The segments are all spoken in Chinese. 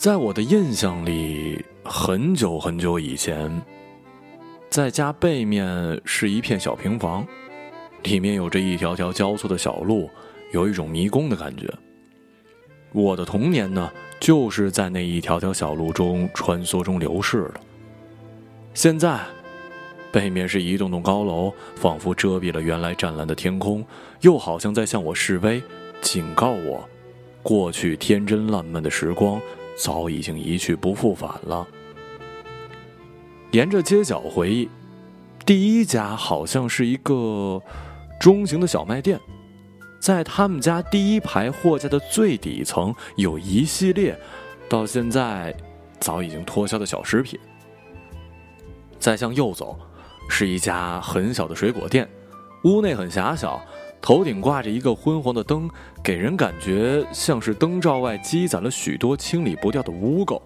在我的印象里，很久很久以前，在家背面是一片小平房，里面有着一条条交错的小路，有一种迷宫的感觉。我的童年呢，就是在那一条条小路中穿梭中流逝的。现在，背面是一栋栋高楼，仿佛遮蔽了原来湛蓝的天空，又好像在向我示威，警告我，过去天真烂漫的时光。早已经一去不复返了。沿着街角回忆，第一家好像是一个中型的小卖店，在他们家第一排货架的最底层有一系列到现在早已经脱销的小食品。再向右走，是一家很小的水果店，屋内很狭小。头顶挂着一个昏黄的灯，给人感觉像是灯罩外积攒了许多清理不掉的污垢，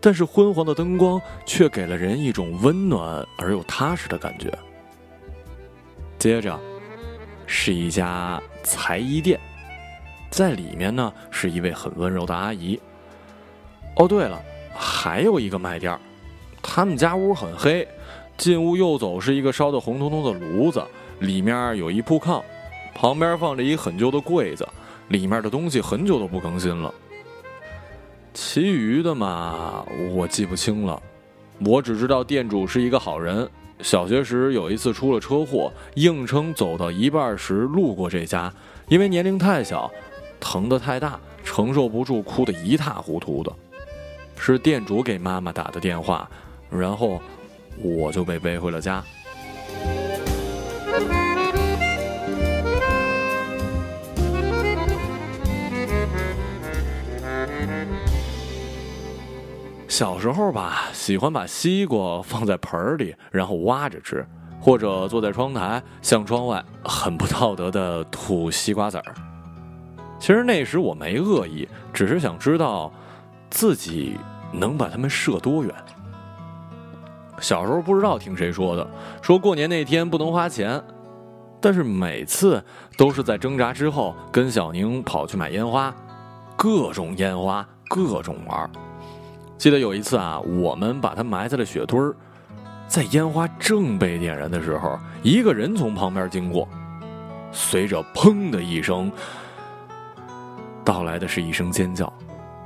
但是昏黄的灯光却给了人一种温暖而又踏实的感觉。接着，是一家裁衣店，在里面呢是一位很温柔的阿姨。哦，对了，还有一个卖店，他们家屋很黑，进屋右走是一个烧得红彤彤的炉子。里面有一铺炕，旁边放着一很旧的柜子，里面的东西很久都不更新了。其余的嘛，我记不清了。我只知道店主是一个好人。小学时有一次出了车祸，硬撑走到一半时路过这家，因为年龄太小，疼得太大，承受不住，哭得一塌糊涂的。是店主给妈妈打的电话，然后我就被背回了家。小时候吧，喜欢把西瓜放在盆里，然后挖着吃，或者坐在窗台向窗外很不道德的吐西瓜籽儿。其实那时我没恶意，只是想知道自己能把它们射多远。小时候不知道听谁说的，说过年那天不能花钱，但是每次都是在挣扎之后，跟小宁跑去买烟花，各种烟花，各种玩。记得有一次啊，我们把它埋在了雪堆儿，在烟花正被点燃的时候，一个人从旁边经过，随着“砰”的一声，到来的是一声尖叫，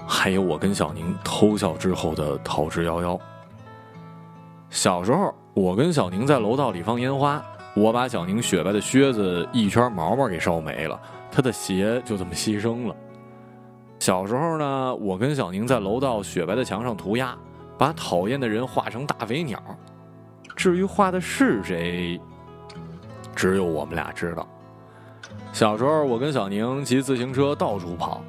还有我跟小宁偷笑之后的逃之夭夭。小时候，我跟小宁在楼道里放烟花，我把小宁雪白的靴子一圈毛毛给烧没了，他的鞋就这么牺牲了。小时候呢，我跟小宁在楼道雪白的墙上涂鸦，把讨厌的人画成大肥鸟。至于画的是谁，只有我们俩知道。小时候，我跟小宁骑自行车到处跑，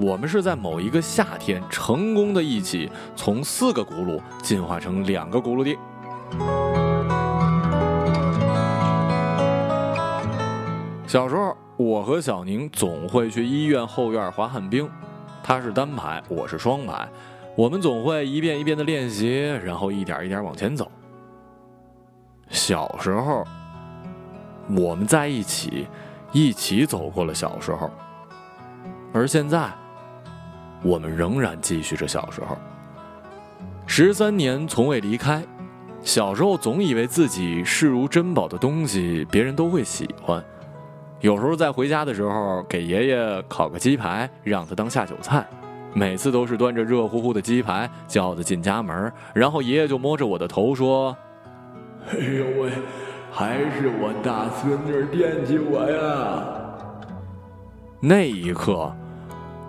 我们是在某一个夏天成功的一起从四个轱辘进化成两个轱辘地。小时候。我和小宁总会去医院后院滑旱冰，他是单排，我是双排，我们总会一遍一遍的练习，然后一点一点往前走。小时候，我们在一起，一起走过了小时候，而现在，我们仍然继续着小时候。十三年从未离开，小时候总以为自己视如珍宝的东西，别人都会喜欢。有时候在回家的时候，给爷爷烤个鸡排，让他当下酒菜。每次都是端着热乎乎的鸡排，叫着进家门，然后爷爷就摸着我的头说：“哎呦喂，还是我大孙女惦记我呀。”那一刻，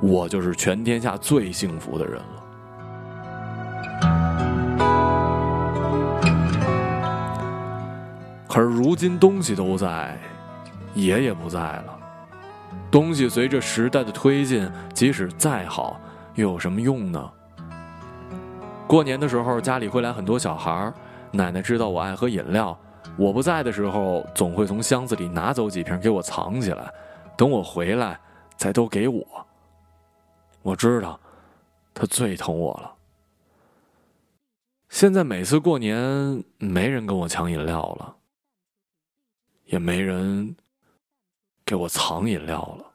我就是全天下最幸福的人了。可是如今东西都在。爷爷不在了，东西随着时代的推进，即使再好，又有什么用呢？过年的时候，家里会来很多小孩奶奶知道我爱喝饮料，我不在的时候，总会从箱子里拿走几瓶给我藏起来，等我回来再都给我。我知道，他最疼我了。现在每次过年，没人跟我抢饮料了，也没人。给我藏饮料了，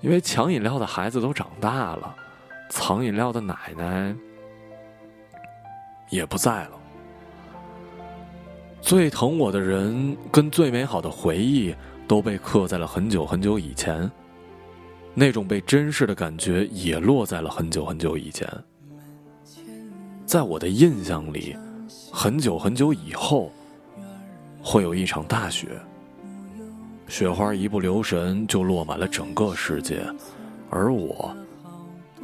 因为抢饮料的孩子都长大了，藏饮料的奶奶也不在了。最疼我的人跟最美好的回忆都被刻在了很久很久以前，那种被珍视的感觉也落在了很久很久以前。在我的印象里，很久很久以后，会有一场大雪，雪花一不留神就落满了整个世界，而我，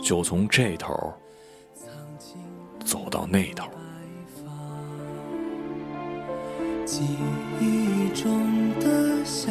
就从这头走到那头。记忆中的小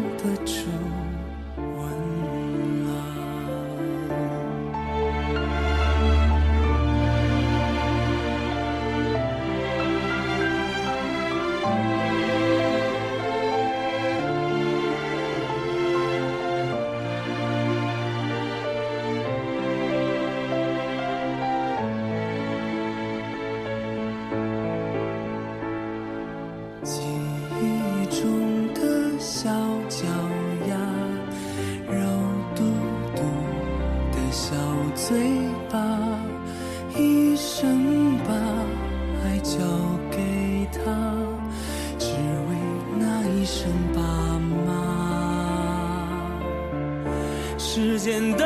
小嘴巴，一生把爱交给他，只为那一声爸妈。时间到